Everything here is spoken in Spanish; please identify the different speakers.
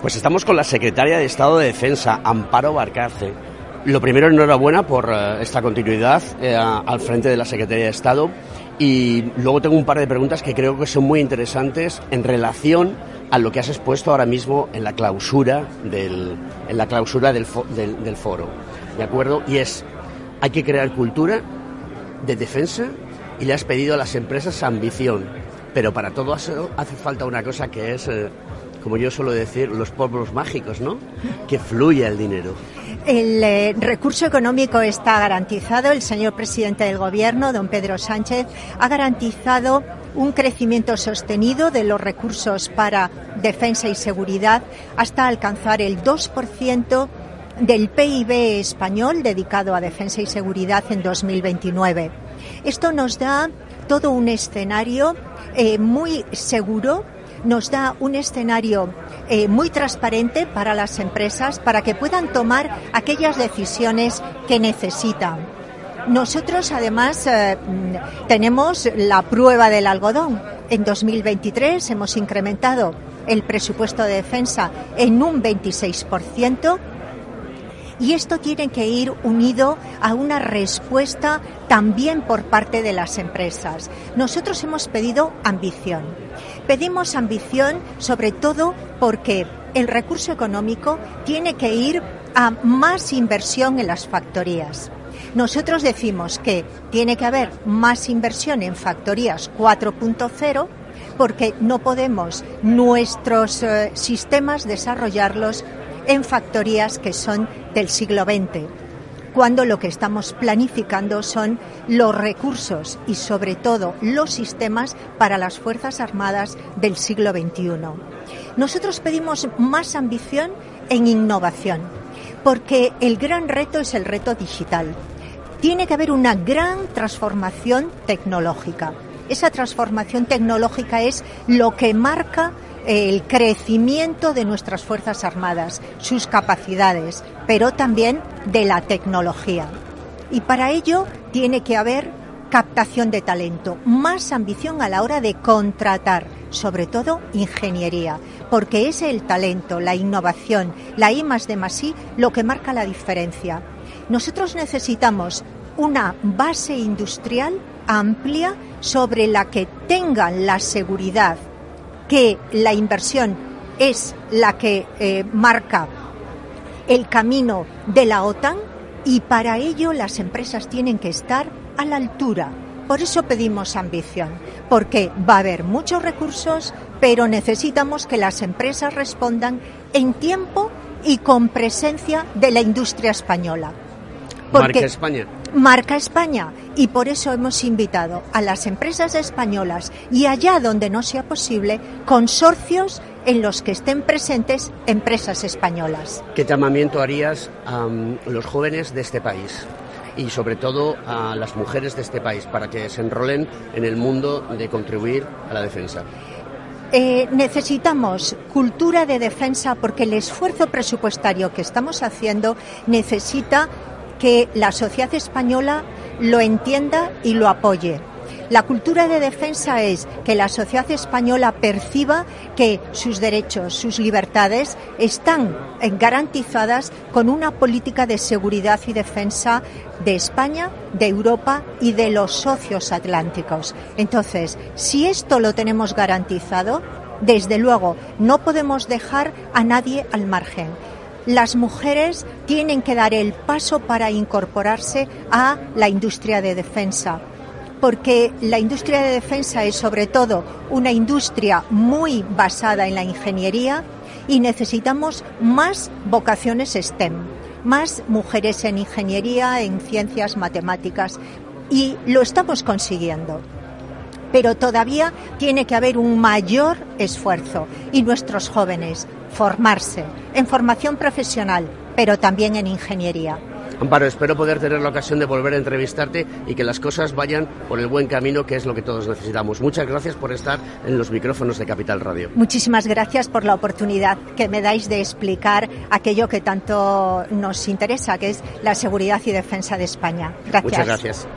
Speaker 1: Pues estamos con la secretaria de Estado de Defensa, Amparo Barcarce. Lo primero, enhorabuena por uh, esta continuidad eh, al frente de la Secretaría de Estado. Y luego tengo un par de preguntas que creo que son muy interesantes en relación a lo que has expuesto ahora mismo en la clausura del, en la clausura del, del, del foro. ¿De acuerdo? Y es, hay que crear cultura de defensa y le has pedido a las empresas ambición. Pero para todo eso hace falta una cosa que es... Eh, como yo suelo decir, los polvos mágicos, ¿no? Que fluya el dinero.
Speaker 2: El eh, recurso económico está garantizado. El señor presidente del Gobierno, don Pedro Sánchez, ha garantizado un crecimiento sostenido de los recursos para defensa y seguridad hasta alcanzar el 2% del PIB español dedicado a defensa y seguridad en 2029. Esto nos da todo un escenario eh, muy seguro nos da un escenario eh, muy transparente para las empresas para que puedan tomar aquellas decisiones que necesitan. Nosotros, además, eh, tenemos la prueba del algodón. En 2023 hemos incrementado el presupuesto de defensa en un 26%. Y esto tiene que ir unido a una respuesta también por parte de las empresas. Nosotros hemos pedido ambición. Pedimos ambición sobre todo porque el recurso económico tiene que ir a más inversión en las factorías. Nosotros decimos que tiene que haber más inversión en factorías 4.0 porque no podemos nuestros eh, sistemas desarrollarlos en factorías que son del siglo XX, cuando lo que estamos planificando son los recursos y sobre todo los sistemas para las Fuerzas Armadas del siglo XXI. Nosotros pedimos más ambición en innovación, porque el gran reto es el reto digital. Tiene que haber una gran transformación tecnológica. Esa transformación tecnológica es lo que marca el crecimiento de nuestras Fuerzas Armadas, sus capacidades, pero también de la tecnología. Y para ello tiene que haber captación de talento, más ambición a la hora de contratar, sobre todo ingeniería, porque es el talento, la innovación, la I más de más lo que marca la diferencia. Nosotros necesitamos una base industrial amplia sobre la que tengan la seguridad que la inversión es la que eh, marca el camino de la OTAN y para ello las empresas tienen que estar a la altura. Por eso pedimos ambición, porque va a haber muchos recursos, pero necesitamos que las empresas respondan en tiempo y con presencia de la industria española.
Speaker 1: Porque Marca España.
Speaker 2: Marca España. Y por eso hemos invitado a las empresas españolas y allá donde no sea posible, consorcios en los que estén presentes empresas españolas.
Speaker 1: ¿Qué llamamiento harías a um, los jóvenes de este país? y sobre todo a las mujeres de este país para que se enrolen en el mundo de contribuir a la defensa.
Speaker 2: Eh, necesitamos cultura de defensa porque el esfuerzo presupuestario que estamos haciendo necesita que la sociedad española lo entienda y lo apoye. La cultura de defensa es que la sociedad española perciba que sus derechos, sus libertades están garantizadas con una política de seguridad y defensa de España, de Europa y de los socios atlánticos. Entonces, si esto lo tenemos garantizado, desde luego no podemos dejar a nadie al margen las mujeres tienen que dar el paso para incorporarse a la industria de defensa porque la industria de defensa es sobre todo una industria muy basada en la ingeniería y necesitamos más vocaciones STEM, más mujeres en ingeniería, en ciencias, matemáticas y lo estamos consiguiendo. Pero todavía tiene que haber un mayor esfuerzo y nuestros jóvenes formarse en formación profesional, pero también en ingeniería.
Speaker 1: Amparo, espero poder tener la ocasión de volver a entrevistarte y que las cosas vayan por el buen camino, que es lo que todos necesitamos. Muchas gracias por estar en los micrófonos de Capital Radio.
Speaker 2: Muchísimas gracias por la oportunidad que me dais de explicar aquello que tanto nos interesa, que es la seguridad y defensa de España. Gracias.
Speaker 1: Muchas gracias.